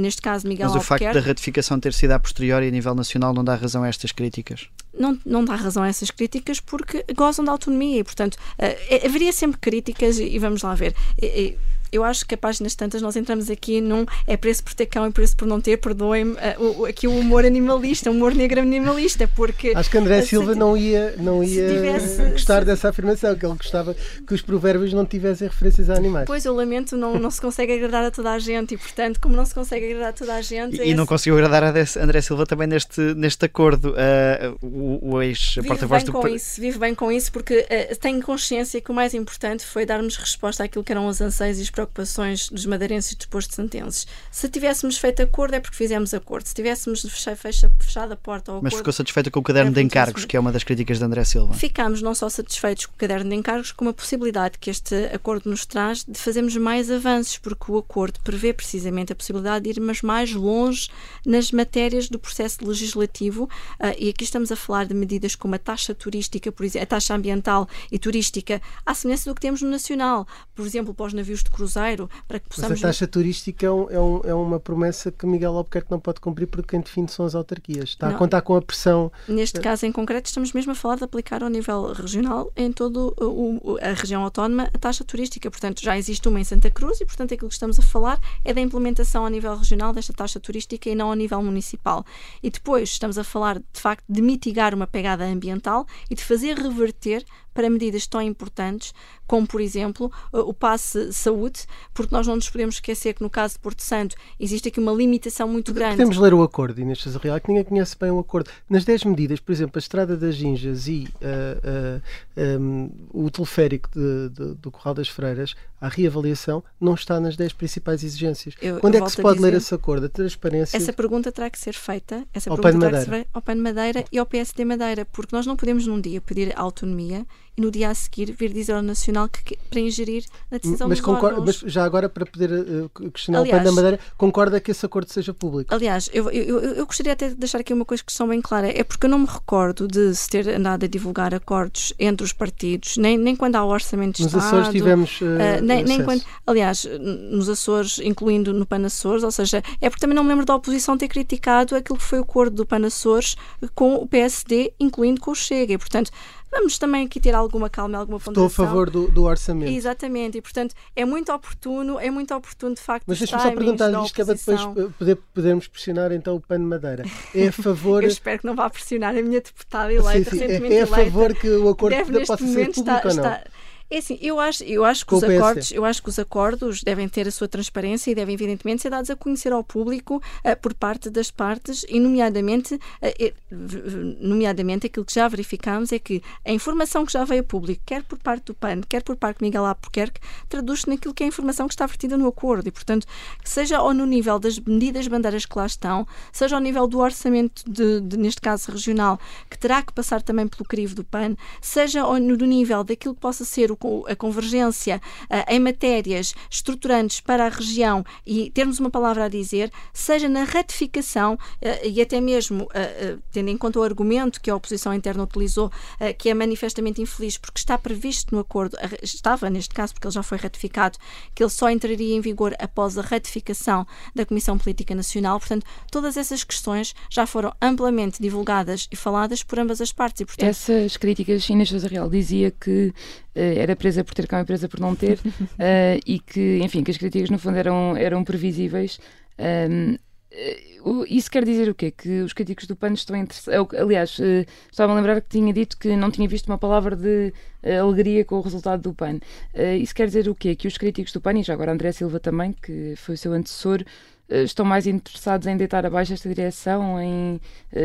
neste caso, Miguel Albuquerque, facto da ratificação ter sido a posteriori a nível nacional não dá razão a estas críticas? Não, não dá razão a essas críticas porque gozam da autonomia e, portanto, uh, haveria sempre críticas e, e vamos lá ver. E, eu acho que a páginas tantas nós entramos aqui num é preço por ter cão e preço por não ter, perdoem-me, uh, aqui o humor animalista, o humor negro animalista, porque. Acho que André Silva não ia, não ia tivesse, gostar se... dessa afirmação, que ele gostava que os provérbios não tivessem referências a animais. Pois, eu lamento, não, não se consegue agradar a toda a gente e, portanto, como não se consegue agradar a toda a gente. E, esse... e não conseguiu agradar a André Silva também neste, neste acordo. Uh, o, o ex-porta-voz do. Com isso, vive bem com isso, porque uh, tenho consciência que o mais importante foi darmos resposta àquilo que eram os anseios e as preocupações dos madeirenses e dos posto-santenses. Se tivéssemos feito acordo é porque fizemos acordo. Se tivéssemos fechado a porta ao Mas ficou satisfeita com o caderno de encargos, que é uma das críticas de André Silva? Ficámos não só satisfeitos com o caderno de encargos, como a possibilidade que este acordo nos traz de fazermos mais avanços, porque o acordo prevê precisamente a possibilidade de irmos mais longe nas matérias do processo legislativo, uh, e aqui estamos a falar de medidas como a taxa turística, por exemplo, a taxa ambiental e turística, à semelhança do que temos no nacional, por exemplo, para os navios de cruzeiro cruzeiro, para que possamos... Mas a taxa turística é, um, é, um, é, uma promessa que Miguel Albuquerque não pode cumprir porque quem define são as autarquias. Está não. a contar com a pressão... Neste caso em concreto estamos mesmo a falar de aplicar ao nível regional em toda a região autónoma a taxa turística. Portanto, já existe uma em Santa Cruz e, portanto, aquilo que estamos a falar é da implementação a nível regional desta taxa turística e não a nível municipal. E depois estamos a falar, de facto, de mitigar uma pegada ambiental e de fazer reverter para medidas tão importantes como, por exemplo, o passe saúde, porque nós não nos podemos esquecer que no caso de Porto Santo existe aqui uma limitação muito grande. Podemos ler o acordo, Inês Real, que ninguém conhece bem o acordo. Nas 10 medidas, por exemplo, a Estrada das Ginjas e uh, uh, um, o teleférico de, de, do Corral das Freiras, a reavaliação não está nas 10 principais exigências. Eu, Quando eu é que se pode dizer, ler esse acordo? A transparência. Essa pergunta terá que ser feita essa ao pergunta terá que ser feita ao PAN Madeira e ao PSD Madeira, porque nós não podemos num dia pedir autonomia e no dia a seguir vir dizer ao Nacional que, para ingerir na decisão mas dos concorda, órgãos. Mas já agora, para poder uh, questionar Aliás, o PAN da Madeira, concorda que esse acordo seja público? Aliás, eu, eu, eu gostaria até de deixar aqui uma coisa questão bem clara. É porque eu não me recordo de se ter andado a divulgar acordos entre os partidos, nem, nem quando há o orçamento de nos Estado. Açores tivemos. Uh, nem, nem quando, aliás, nos Açores, incluindo no PAN Açores, ou seja, é porque também não me lembro da oposição ter criticado aquilo que foi o acordo do PAN Açores com o PSD, incluindo com o Chega. E, portanto, vamos também aqui ter alguma calma, alguma ponderação. Estou a favor do, do, orçamento. Exatamente, e portanto é muito oportuno, é muito oportuno de facto. Mas deixa-me só perguntar isto que é para depois poder, podermos pressionar então o PAN Madeira. É a favor. Eu espero que não vá pressionar a minha deputada eleita, sim, sim. recentemente é, é a eleita. favor que o acordo deve, possa ser público está, ou não? Está, é assim, eu acho, eu acho que os acordos, eu acho que os acordos devem ter a sua transparência e devem evidentemente ser dados a conhecer ao público uh, por parte das partes e nomeadamente, uh, nomeadamente aquilo que já verificamos é que a informação que já veio a público, quer por parte do PAN, quer por parte de Miguel Albuquerque, traduz-se naquilo que é a informação que está vertida no acordo e, portanto, seja ou no nível das medidas bandeiras que lá estão, seja ao nível do orçamento de, de neste caso regional, que terá que passar também pelo crivo do PAN, seja no, no nível daquilo que possa ser o, a convergência uh, em matérias estruturantes para a região e termos uma palavra a dizer, seja na ratificação uh, e até mesmo uh, tendo em conta o argumento que a oposição interna utilizou, que é manifestamente infeliz porque está previsto no acordo, estava neste caso porque ele já foi ratificado, que ele só entraria em vigor após a ratificação da Comissão Política Nacional. Portanto, todas essas questões já foram amplamente divulgadas e faladas por ambas as partes. E, portanto, Essas críticas, Inês Sousa Real dizia que uh, era presa por ter cá, uma presa por não ter, uh, e que, enfim, que as críticas no fundo eram, eram previsíveis. Um, isso quer dizer o quê? Que os críticos do PAN estão interessados. Aliás, uh, estava a lembrar que tinha dito que não tinha visto uma palavra de alegria com o resultado do PAN. Isso quer dizer o quê? Que os críticos do PAN, e já agora André Silva também, que foi o seu antecessor, estão mais interessados em deitar abaixo esta direção, em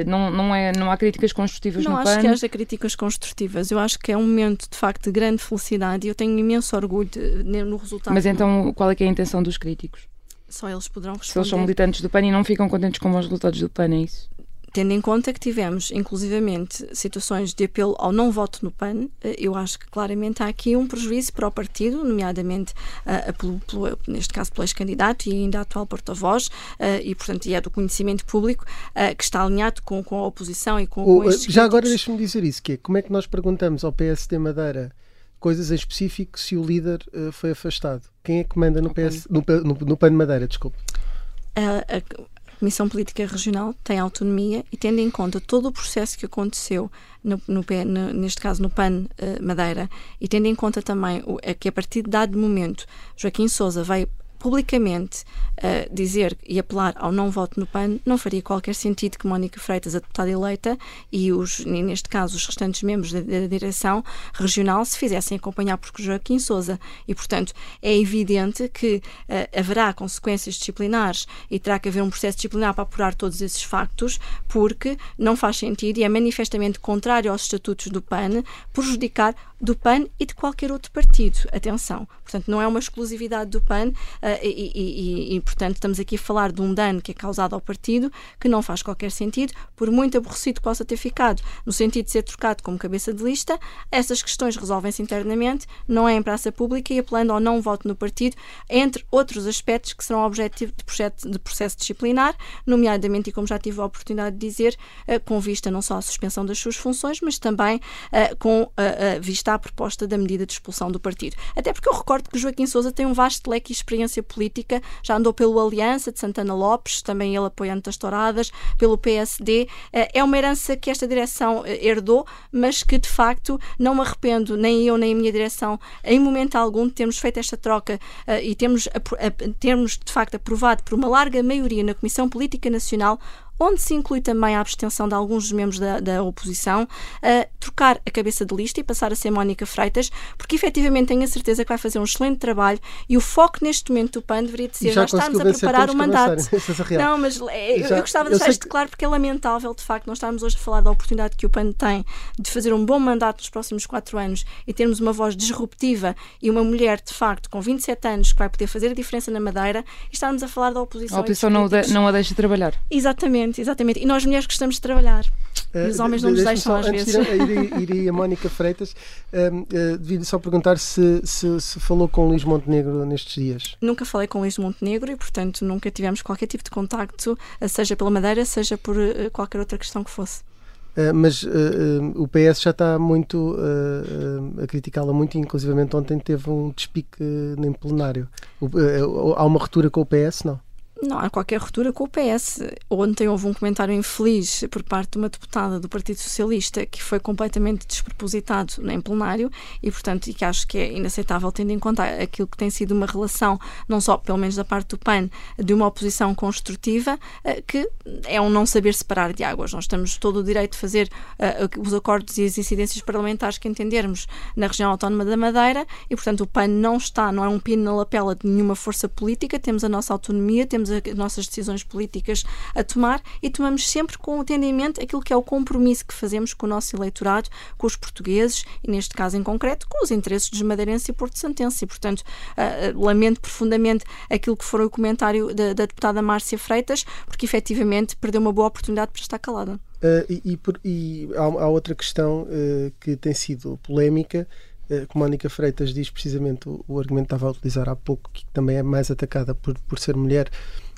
não, não, é, não há críticas construtivas não no PAN? Não acho que haja críticas construtivas. Eu acho que é um momento de facto de grande felicidade e eu tenho imenso orgulho de, no resultado. Mas então qual é é a intenção dos críticos? Só eles poderão responder. Se eles são militantes do PAN e não ficam contentes com os resultados do PAN, é isso? Tendo em conta que tivemos, inclusivamente, situações de apelo ao não voto no PAN, eu acho que claramente há aqui um prejuízo para o partido, nomeadamente, uh, pelo, pelo, neste caso, pelo ex-candidato e ainda atual porta-voz, uh, e, portanto, e é do conhecimento público, uh, que está alinhado com, com a oposição e com, o, com Já agora deixa-me dizer isso, que é, como é que nós perguntamos ao PSD Madeira coisas em específico se o líder foi afastado. Quem é que manda no, PS, no, no, no PAN de Madeira? Desculpe. Comissão Política Regional tem autonomia e, tendo em conta todo o processo que aconteceu, no, no, no neste caso no PAN uh, Madeira, e tendo em conta também o, é que a partir de dado momento Joaquim Sousa vai publicamente uh, dizer e apelar ao não voto no PAN, não faria qualquer sentido que Mónica Freitas, a deputada eleita, e os, neste caso os restantes membros da, da direção regional se fizessem acompanhar por Joaquim Sousa. E, portanto, é evidente que uh, haverá consequências disciplinares e terá que haver um processo disciplinar para apurar todos esses factos, porque não faz sentido e é manifestamente contrário aos estatutos do PAN prejudicar do PAN e de qualquer outro partido. Atenção. Portanto, não é uma exclusividade do PAN. Uh, e, e, e, portanto, estamos aqui a falar de um dano que é causado ao partido que não faz qualquer sentido, por muito aborrecido que possa ter ficado, no sentido de ser trocado como cabeça de lista, essas questões resolvem-se internamente, não é em praça pública e apelando ao não voto no partido, entre outros aspectos que serão objetivo de processo, de processo disciplinar, nomeadamente, e como já tive a oportunidade de dizer, uh, com vista não só à suspensão das suas funções, mas também uh, com vista à proposta da medida de expulsão do partido. Até porque eu recordo que Joaquim Sousa tem um vasto leque de experiência política, já andou pelo Aliança de Santana Lopes, também ele apoiando das Touradas, pelo PSD. É uma herança que esta direção herdou, mas que de facto não me arrependo, nem eu nem a minha direção, em momento algum, de termos feito esta troca e termos, termos de facto aprovado por uma larga maioria na Comissão Política Nacional onde se inclui também a abstenção de alguns dos membros da, da oposição, a trocar a cabeça de lista e passar a ser Mónica Freitas, porque efetivamente tenho a certeza que vai fazer um excelente trabalho e o foco neste momento do PAN deveria de ser já, já estarmos a preparar o mandato. Não, mas eu, já, eu gostava de deixar isto que... claro porque é lamentável, de facto, não estarmos hoje a falar da oportunidade que o PAN tem de fazer um bom mandato nos próximos quatro anos e termos uma voz disruptiva e uma mulher, de facto, com 27 anos que vai poder fazer a diferença na Madeira e estarmos a falar da oposição. A oposição não, de, não a deixa trabalhar. Exatamente. Exatamente, exatamente. E nós mulheres gostamos de trabalhar. E os homens não nos deixam às vezes. Ir, ir, a Mónica Freitas, um, uh, devia só perguntar se, se, se, falou com Luís Montenegro nestes dias. Nunca falei com Luís Montenegro e, portanto, nunca tivemos qualquer tipo de contacto, seja pela Madeira, seja por uh, qualquer outra questão que fosse. Uh, mas uh, uh, o PS já está muito a criticá-la muito, inclusivamente ontem teve um despique em plenário. há uma ruptura com o PS, não? Não há qualquer ruptura com o PS. Ontem houve um comentário infeliz por parte de uma deputada do Partido Socialista que foi completamente despropositado em plenário e, portanto, e que acho que é inaceitável tendo em conta aquilo que tem sido uma relação, não só, pelo menos da parte do PAN, de uma oposição construtiva, eh, que é um não saber separar de águas. Nós temos todo o direito de fazer uh, os acordos e as incidências parlamentares que entendermos na região autónoma da Madeira e, portanto, o PAN não está, não é um pino na lapela de nenhuma força política, temos a nossa autonomia, temos as nossas decisões políticas a tomar e tomamos sempre com atendimento aquilo que é o compromisso que fazemos com o nosso eleitorado, com os portugueses e, neste caso em concreto, com os interesses dos madeirenses e Porto Santense. E, portanto, uh, lamento profundamente aquilo que foi o comentário da, da deputada Márcia Freitas, porque efetivamente perdeu uma boa oportunidade para estar calada. Uh, e, e, por, e há, há, outra questão uh, que tem sido polémica, uh, que Mónica Freitas diz precisamente o, o argumento que estava a utilizar há pouco, que também é mais atacada por, por ser mulher,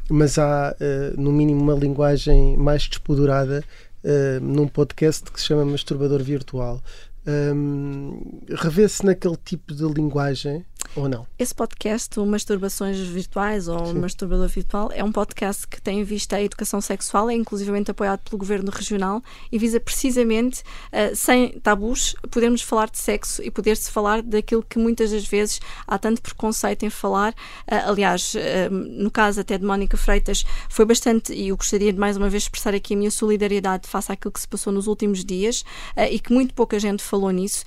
mas há, uh, no mínimo, uma linguagem mais despodurada uh, num podcast que se chama Masturbador Virtual. Um, Revê-se naquele tipo de linguagem ou não? Esse podcast, o Masturbações Virtuais ou Sim. Masturbador Virtual, é um podcast que tem em vista a educação sexual, é inclusivamente apoiado pelo Governo Regional e visa precisamente, uh, sem tabus, podermos falar de sexo e poder-se falar daquilo que muitas das vezes há tanto preconceito em falar. Uh, aliás, uh, no caso até de Mónica Freitas, foi bastante, e eu gostaria de mais uma vez expressar aqui a minha solidariedade face àquilo que se passou nos últimos dias e que muito pouca gente falou nisso,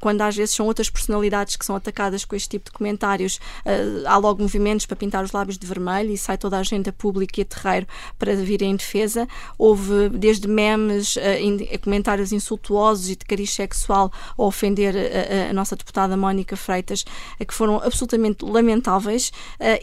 quando às vezes são outras personalidades que são atacadas com este tipo de comentários, uh, há logo movimentos para pintar os lábios de vermelho e sai toda a agenda pública e a terreiro para vir em defesa. Houve desde memes, uh, in, comentários insultuosos e de cariz sexual a ofender a, a nossa deputada Mónica Freitas, que foram absolutamente lamentáveis.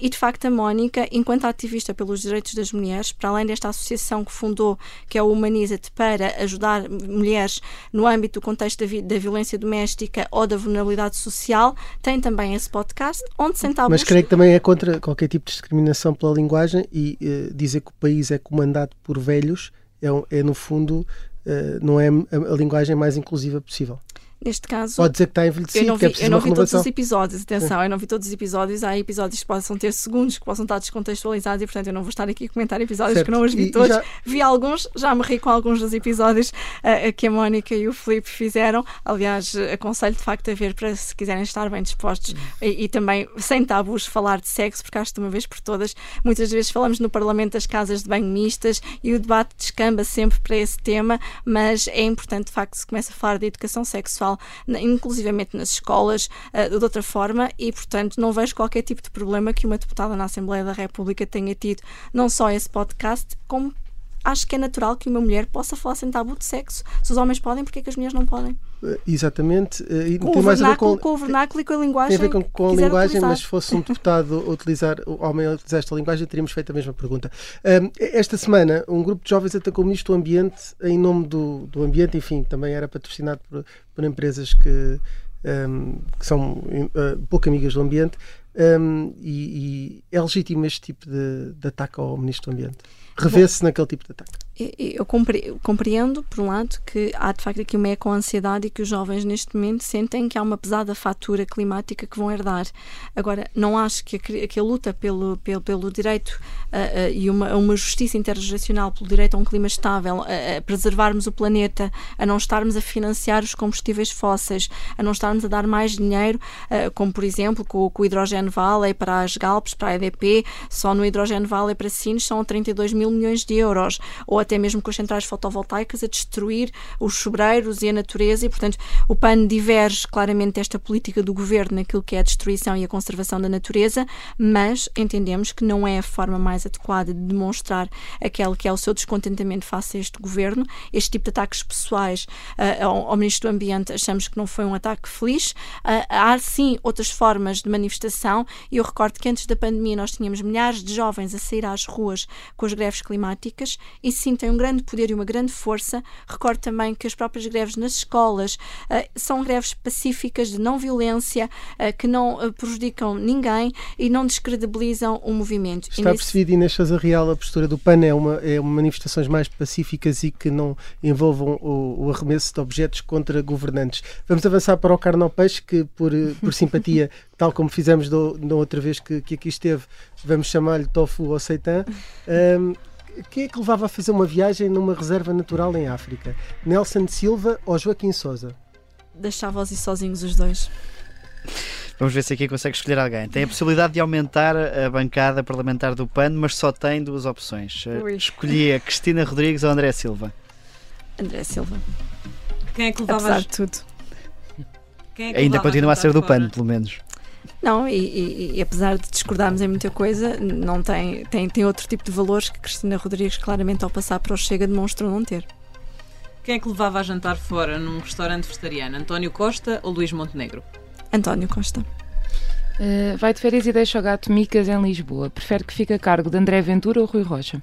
e de facto, a Mónica, enquanto ativista pelos direitos das mulheres, para além desta associação que fundou, que é o Humaniza-te, para ajudar mulheres no âmbito do contexto da, vi da violência doméstica ou da vulnerabilidade social, tem também esse podcast, onde sentávamos. Mas creio que também é contra qualquer tipo de discriminação pela linguagem e uh, dizer que o país é comandado por velhos é, é no fundo, uh, não é a, a linguagem mais inclusiva possível. Neste caso. Pode dizer que está envelhecido. Eu não vi, é eu não vi todos os episódios, atenção, Sim. eu não vi todos os episódios. Há episódios que possam ter segundos, que possam estar descontextualizados e, portanto, eu não vou estar aqui a comentar episódios certo. que não os vi e, todos. Já... Vi alguns, já me ri com alguns dos episódios uh, que a Mónica e o Felipe fizeram. Aliás, aconselho de facto a ver para se quiserem estar bem dispostos e, e, também, sem tabus, falar de sexo, porque acho que de uma vez por todas, muitas vezes falamos no Parlamento das casas de banho mistas e o debate descamba sempre para esse tema, mas é importante de facto que se comece a falar de educação sexual, inclusive inclusivamente nas escolas, uh, de outra forma, e, portanto, não vejo qualquer tipo de problema que uma deputada na Assembleia da República tenha tido não só esse podcast, como acho que é natural que uma mulher possa falar sem tabu de sexo. Se os homens podem, porque é que as mulheres não podem? Uh, exatamente. Uh, e com, tem o mais vernáculo, com, com, o vernáculo e com a linguagem. Tem a ver com, com a linguagem, utilizar. mas se fosse um deputado utilizar, o homem utilizar esta linguagem, teríamos feito a mesma pergunta. Uh, esta semana, um grupo de jovens atacou o Ministro do Ambiente em nome do, do ambiente, enfim, também era patrocinado por, por empresas que um, que são uh, pouco amigas do ambiente, um, e, e, é legítimo este tipo de, de ataque ao Ministro do Ambiente? Revê-se naquele tipo de ataque? Eu compreendo, por um lado, que há de facto aqui uma eco-ansiedade e que os jovens neste momento sentem que há uma pesada fatura climática que vão herdar. Agora, não acho que a, que a luta pelo, pelo, pelo direito uh, uh, e uma, uma justiça intergeracional pelo direito a um clima estável, a, preservarmos o planeta, a não estarmos a financiar os combustíveis fósseis, a não estarmos a dar mais dinheiro, uh, como por exemplo com, com o Hidrogênio Valley para as Galpes, para a EDP, só no Hidrogênio Valley para Sines são 32 mil milhões de euros, ou até mesmo com as centrais fotovoltaicas a destruir os sobreiros e a natureza, e portanto o PAN diverge claramente desta política do governo naquilo que é a destruição e a conservação da natureza, mas entendemos que não é a forma mais adequada de demonstrar aquele que é o seu descontentamento face a este governo. Este tipo de ataques pessoais uh, ao, ao, Ministro do Ambiente achamos que não foi um ataque feliz. Uh, há sim outras formas de manifestação. E eu recordo que antes da pandemia nós tínhamos milhares de jovens a sair às ruas com as greves climáticas e sim tem um grande poder e uma grande força. Recordo também que as próprias greves nas escolas uh, são greves pacíficas, de não violência, uh, que não uh, prejudicam ninguém e não descredibilizam o movimento. Está nesse... percebido, Inês Real, a postura do PAN é uma, é uma manifestações mais pacíficas e que não envolvam o, o arremesso de objetos contra governantes. Vamos avançar para o Carnal Peixe, que por, por simpatia, tal como fizemos do, da outra vez que, que aqui esteve, vamos chamar-lhe tofu ou seitan. Um, quem é que levava a fazer uma viagem numa reserva natural em África? Nelson Silva ou Joaquim Souza? Deixava-os ir sozinhos os dois. Vamos ver se aqui consegue escolher alguém. Tem a possibilidade de aumentar a bancada parlamentar do PAN, mas só tem duas opções. Ui. Escolhi a Cristina Rodrigues ou André Silva. André Silva. Quem é que levava Apesar de tudo. É Ainda continua a ser do PAN, pelo menos. Não, e, e, e, apesar de discordarmos em muita coisa, não tem, tem, tem outro tipo de valores que Cristina Rodrigues claramente ao passar para o Chega demonstrou não ter. Quem é que levava a jantar fora num restaurante vegetariano? António Costa ou Luís Montenegro? António Costa. Uh, vai de férias e deixa o gato Micas em Lisboa. Prefere que fique a cargo de André Ventura ou Rui Rocha?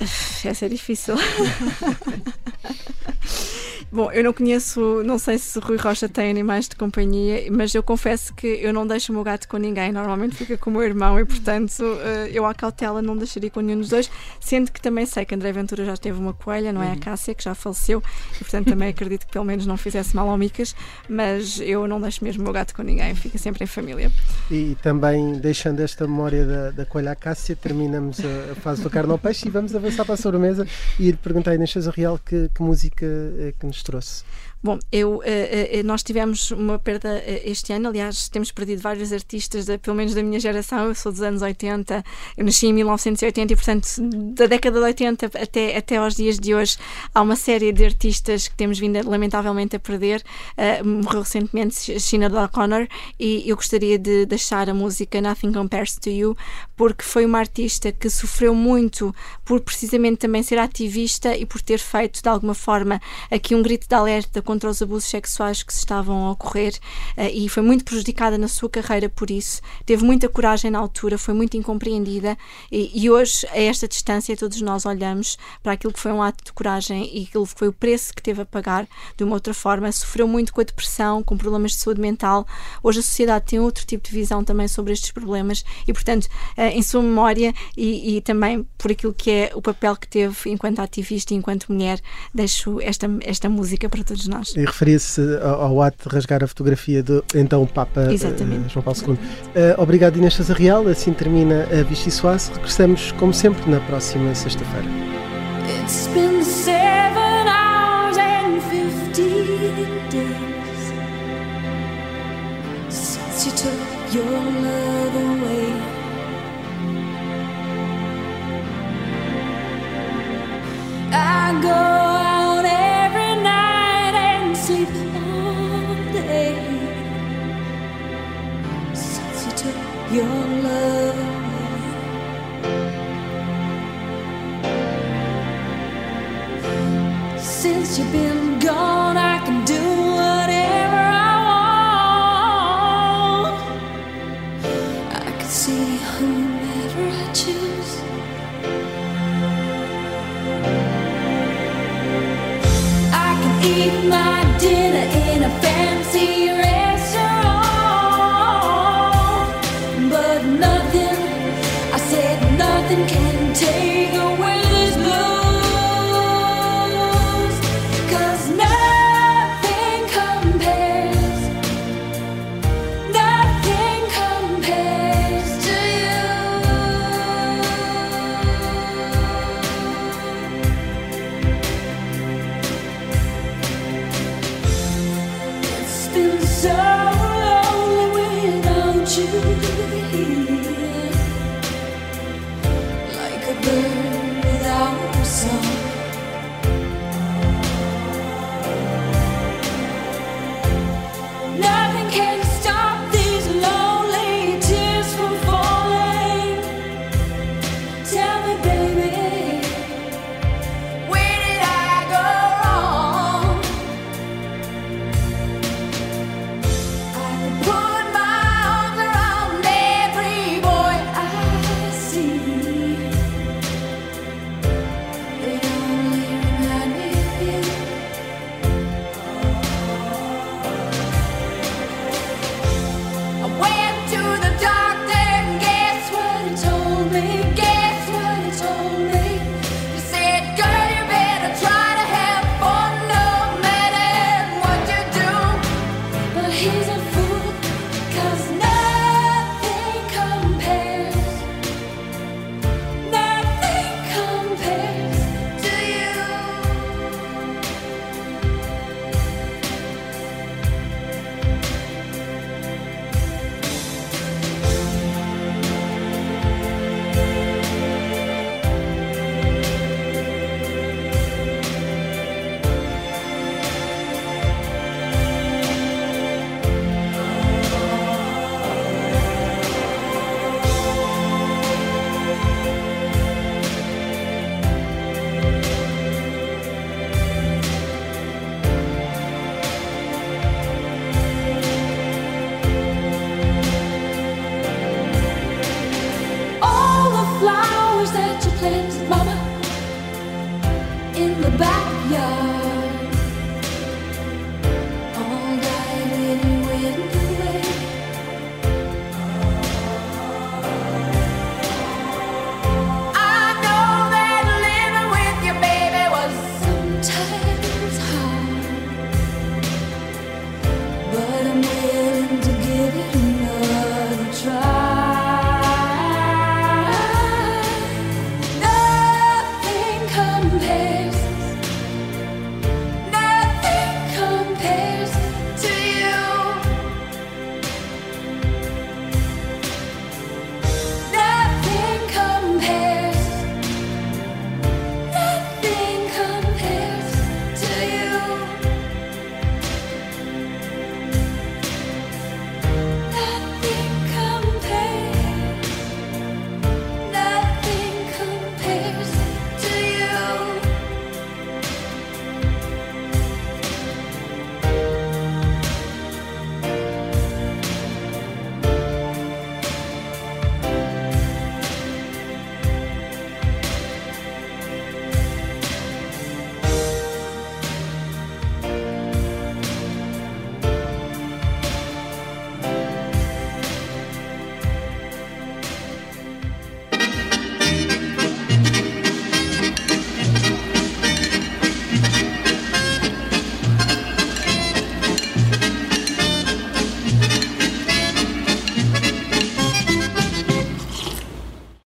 Essa é difícil. Bom, eu não conheço, não sei se Rui Rocha tem animais de companhia, mas eu confesso que eu não deixo o meu gato com ninguém. Normalmente fica com o meu irmão e, portanto, eh, eu à cautela não deixaria com nenhum dos dois. Sendo que também sei que André Ventura já teve uma coelha, não é? A uhum. Cássia, que já faleceu, e, portanto, também acredito que pelo menos não fizesse mal ao Micas, mas eu não deixo mesmo o meu gato com ninguém, fica sempre em família. E também, deixando esta memória da, da coelha Cássia, terminamos a, a fase do carne ao peixe e vamos avançar para a sobremesa e lhe perguntar na Chesa Real que, que música é que nos nos trouxe? Bom, eu, uh, uh, nós tivemos uma perda uh, este ano, aliás, temos perdido vários artistas, pelo menos da minha geração, eu sou dos anos 80, eu nasci em 1980 e, portanto, da década de 80 até, até aos dias de hoje, há uma série de artistas que temos vindo, lamentavelmente, a perder. morreu recentemente Sinead O'Connor e eu gostaria de deixar a música Nothing Compares to You, porque foi uma artista que sofreu muito por precisamente também ser ativista e por ter feito, de alguma forma, aqui um grito de alerta contra os abusos sexuais que se estavam a ocorrer uh, e foi muito prejudicada na sua carreira por isso. Teve muita coragem na altura, foi muito incompreendida e, e hoje, a esta distância, todos nós olhamos para aquilo que foi um ato de coragem e aquilo que foi o preço que teve a pagar de uma outra forma. Sofreu muito com a depressão, com problemas de saúde mental. Hoje a sociedade tem outro tipo de visão também sobre estes problemas e, portanto, uh, em sua memória e, e também por aquilo que é o papel que teve enquanto ativista e enquanto mulher, deixo esta, esta música para todos nós nós. E referia-se ao, ao, ato de rasgar a fotografia do então Papa uh, João Paulo II. Uh, obrigado, Inês Real. Assim termina a Vichy Soase. Regressamos, como sempre, na próxima sexta-feira. It's been seven hours and days since you took your love away. I go your